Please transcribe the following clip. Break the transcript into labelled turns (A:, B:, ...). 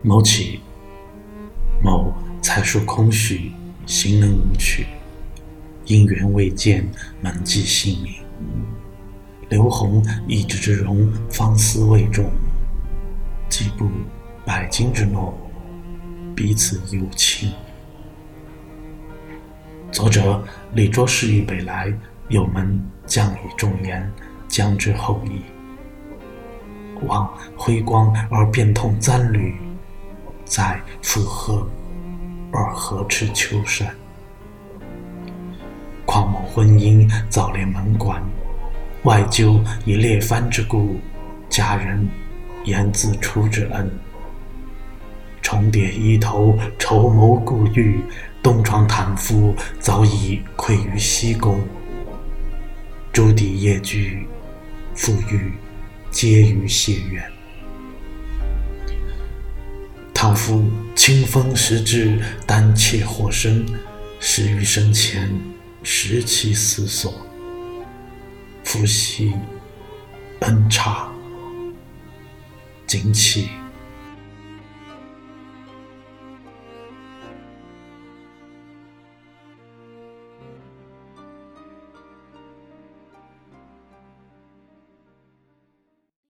A: 某起，某才疏空虚，行能无趣，因缘未见，门迹姓名。刘洪一纸之容，方思未重，几部百金之诺，彼此有情。作者李卓氏于北来，有门将以重言，将之后矣。望辉光而变通簪履，在附和而何持秋山？况某婚姻早连门关，外疚以列藩之故，家人言自出之恩。重叠衣头，筹谋故欲，东床坦夫早已愧于西宫。朱棣夜居，复欲皆于谢苑。倘夫清风时至，丹气或生，始于生前，时其思索，复兮恩差，景起。